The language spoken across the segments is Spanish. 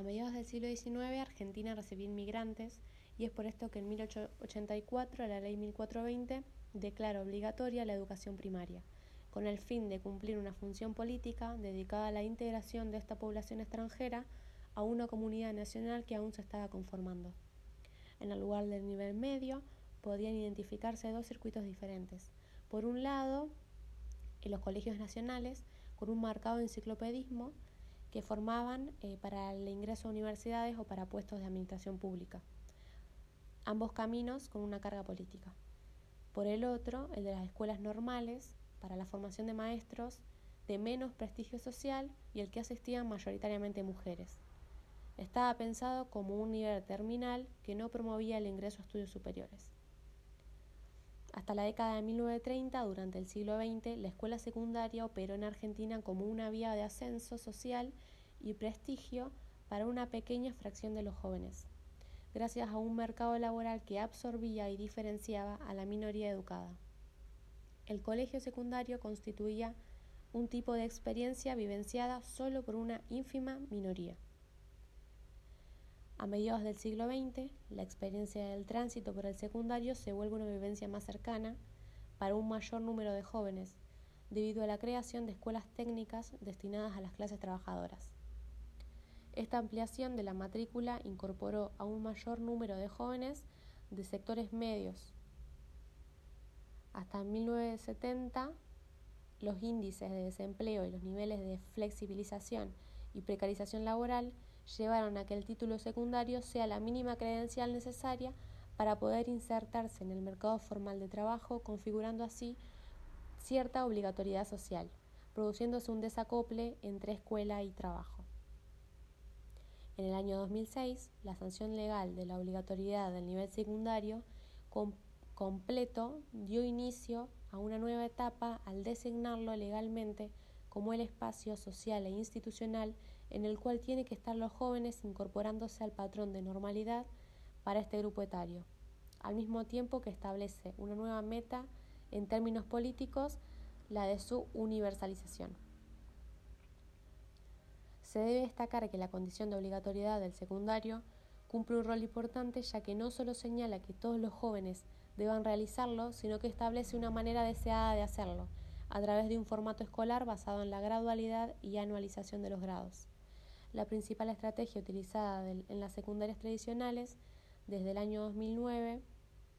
A mediados del siglo XIX, Argentina recibía inmigrantes y es por esto que en 1884 la ley 1420 declara obligatoria la educación primaria, con el fin de cumplir una función política dedicada a la integración de esta población extranjera a una comunidad nacional que aún se estaba conformando. En el lugar del nivel medio podían identificarse dos circuitos diferentes. Por un lado, en los colegios nacionales, con un marcado enciclopedismo que formaban eh, para el ingreso a universidades o para puestos de administración pública. Ambos caminos con una carga política. Por el otro, el de las escuelas normales, para la formación de maestros de menos prestigio social y el que asistían mayoritariamente mujeres. Estaba pensado como un nivel terminal que no promovía el ingreso a estudios superiores. Hasta la década de 1930, durante el siglo XX, la escuela secundaria operó en Argentina como una vía de ascenso social y prestigio para una pequeña fracción de los jóvenes, gracias a un mercado laboral que absorbía y diferenciaba a la minoría educada. El colegio secundario constituía un tipo de experiencia vivenciada solo por una ínfima minoría. A mediados del siglo XX, la experiencia del tránsito por el secundario se vuelve una vivencia más cercana para un mayor número de jóvenes, debido a la creación de escuelas técnicas destinadas a las clases trabajadoras. Esta ampliación de la matrícula incorporó a un mayor número de jóvenes de sectores medios. Hasta 1970, los índices de desempleo y los niveles de flexibilización y precarización laboral llevaron a que el título secundario sea la mínima credencial necesaria para poder insertarse en el mercado formal de trabajo, configurando así cierta obligatoriedad social, produciéndose un desacople entre escuela y trabajo. En el año 2006, la sanción legal de la obligatoriedad del nivel secundario completo dio inicio a una nueva etapa al designarlo legalmente como el espacio social e institucional en el cual tienen que estar los jóvenes incorporándose al patrón de normalidad para este grupo etario, al mismo tiempo que establece una nueva meta en términos políticos, la de su universalización. Se debe destacar que la condición de obligatoriedad del secundario cumple un rol importante ya que no solo señala que todos los jóvenes deban realizarlo, sino que establece una manera deseada de hacerlo, a través de un formato escolar basado en la gradualidad y anualización de los grados. La principal estrategia utilizada en las secundarias tradicionales desde el año 2009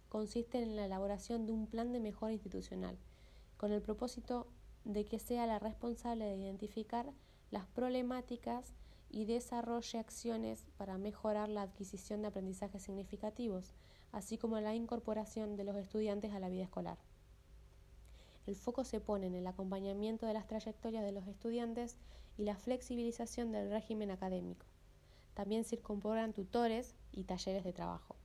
consiste en la elaboración de un plan de mejora institucional, con el propósito de que sea la responsable de identificar las problemáticas y desarrolle acciones para mejorar la adquisición de aprendizajes significativos, así como la incorporación de los estudiantes a la vida escolar. El foco se pone en el acompañamiento de las trayectorias de los estudiantes y la flexibilización del régimen académico. También se tutores y talleres de trabajo.